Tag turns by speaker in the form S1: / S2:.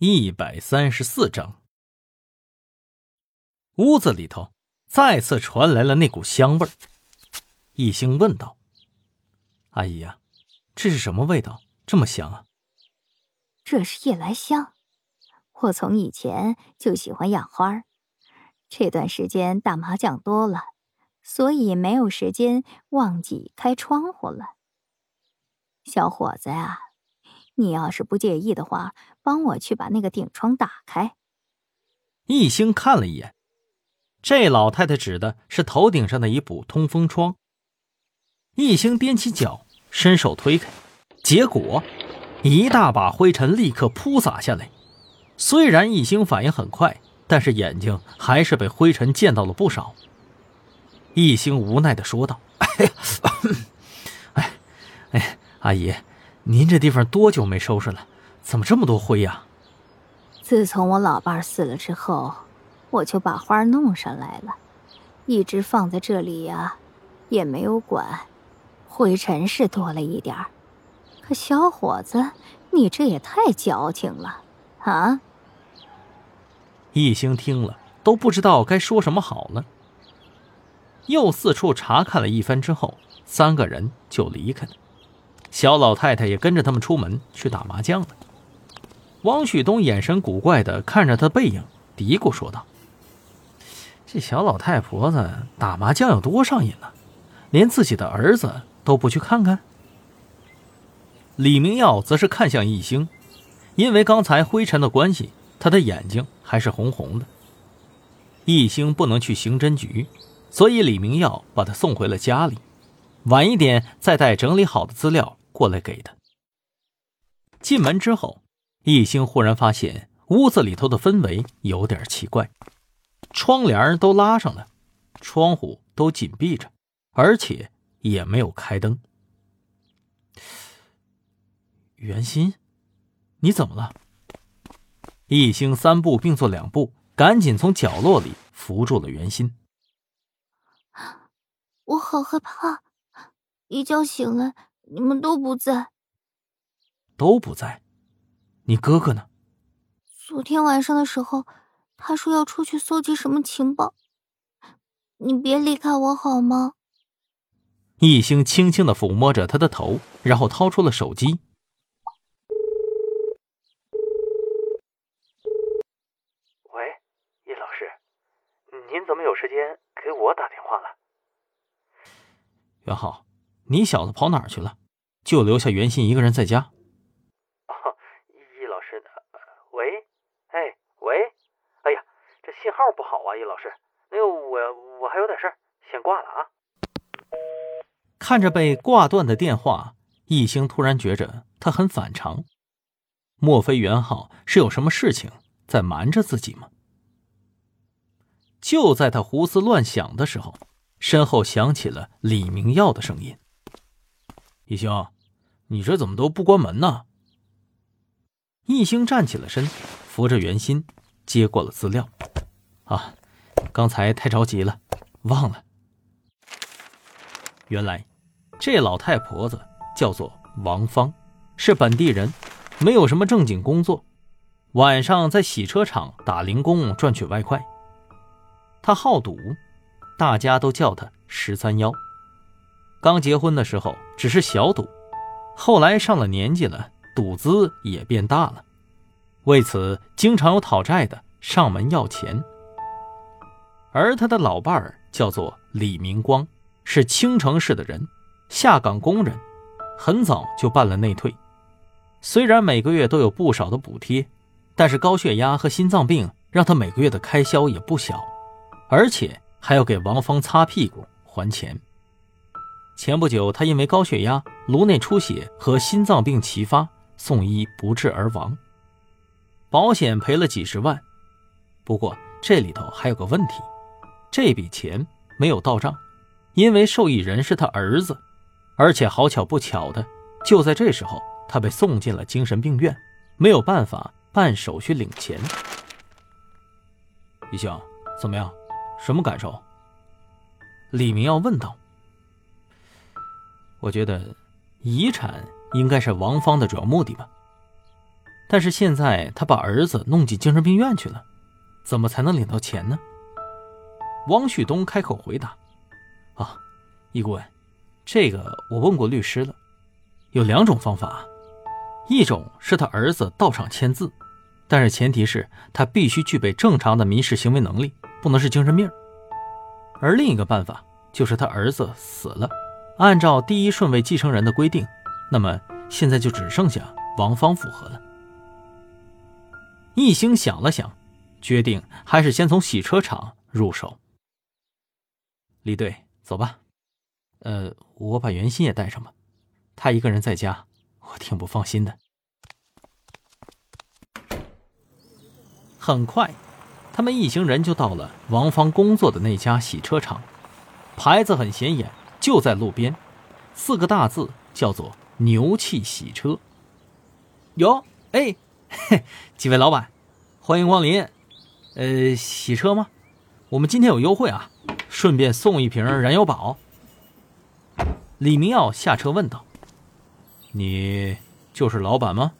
S1: 一百三十四章，屋子里头再次传来了那股香味儿。一兴问道：“阿姨呀，这是什么味道？这么香啊？”“
S2: 这是夜来香，我从以前就喜欢养花。这段时间打麻将多了，所以没有时间忘记开窗户了。小伙子呀。”你要是不介意的话，帮我去把那个顶窗打开。
S1: 一兴看了一眼，这老太太指的是头顶上的一部通风窗。一兴踮起脚，伸手推开，结果一大把灰尘立刻扑洒下来。虽然一兴反应很快，但是眼睛还是被灰尘溅到了不少。一兴无奈的说道：“ 哎呀，哎，哎，阿姨。”您这地方多久没收拾了？怎么这么多灰呀？
S2: 自从我老伴死了之后，我就把花弄上来了，一直放在这里呀，也没有管。灰尘是多了一点儿，可小伙子，你这也太矫情了啊！
S1: 一兴听了都不知道该说什么好了，又四处查看了一番之后，三个人就离开了。小老太太也跟着他们出门去打麻将了。王旭东眼神古怪的看着他背影，嘀咕说道：“这小老太婆子打麻将有多上瘾呢？连自己的儿子都不去看看。”李明耀则是看向易星，因为刚才灰尘的关系，他的眼睛还是红红的。易星不能去刑侦局，所以李明耀把他送回了家里，晚一点再带整理好的资料。过来给他。进门之后，一兴忽然发现屋子里头的氛围有点奇怪，窗帘都拉上了，窗户都紧闭着，而且也没有开灯。袁心，你怎么了？一兴三步并作两步，赶紧从角落里扶住了袁心。
S3: 我好害怕，一觉醒来。你们都不在，
S1: 都不在。你哥哥呢？
S3: 昨天晚上的时候，他说要出去搜集什么情报。你别离开我好吗？
S1: 易星轻轻的抚摸着他的头，然后掏出了手机。
S4: 喂，叶老师，您怎么有时间给我打电话了？
S1: 元浩。你小子跑哪儿去了？就留下袁鑫一个人在家。
S4: 哦，易老师，喂，哎，喂，哎呀，这信号不好啊，易老师。那个，我我还有点事儿，先挂了啊。
S1: 看着被挂断的电话，易星突然觉着他很反常。莫非袁浩是有什么事情在瞒着自己吗？就在他胡思乱想的时候，身后响起了李明耀的声音。一星，你这怎么都不关门呢？一星站起了身，扶着袁心，接过了资料。啊，刚才太着急了，忘了。原来，这老太婆子叫做王芳，是本地人，没有什么正经工作，晚上在洗车场打零工赚取外快。她好赌，大家都叫她十三幺。刚结婚的时候只是小赌，后来上了年纪了，赌资也变大了，为此经常有讨债的上门要钱。而他的老伴儿叫做李明光，是青城市的人，下岗工人，很早就办了内退。虽然每个月都有不少的补贴，但是高血压和心脏病让他每个月的开销也不小，而且还要给王芳擦屁股还钱。前不久，他因为高血压、颅内出血和心脏病齐发，送医不治而亡。保险赔了几十万，不过这里头还有个问题，这笔钱没有到账，因为受益人是他儿子，而且好巧不巧的，就在这时候，他被送进了精神病院，没有办法办手续领钱。一星，怎么样？什么感受？李明耀问道。我觉得，遗产应该是王芳的主要目的吧。但是现在他把儿子弄进精神病院去了，怎么才能领到钱呢？汪旭东开口回答：“啊，易顾问，这个我问过律师了，有两种方法，一种是他儿子到场签字，但是前提是他必须具备正常的民事行为能力，不能是精神病；而另一个办法就是他儿子死了，按照第一顺位继承人的规定，那么现在就只剩下王芳符合了。”易兴想了想，决定还是先从洗车厂入手。李队，走吧。呃，我把袁鑫也带上吧，他一个人在家，我挺不放心的。很快，他们一行人就到了王芳工作的那家洗车厂，牌子很显眼，就在路边，四个大字叫做“牛气洗车”。哟，哎。嘿，几位老板，欢迎光临。呃，洗车吗？我们今天有优惠啊，顺便送一瓶燃油宝。李明耀下车问道：“你就是老板吗？”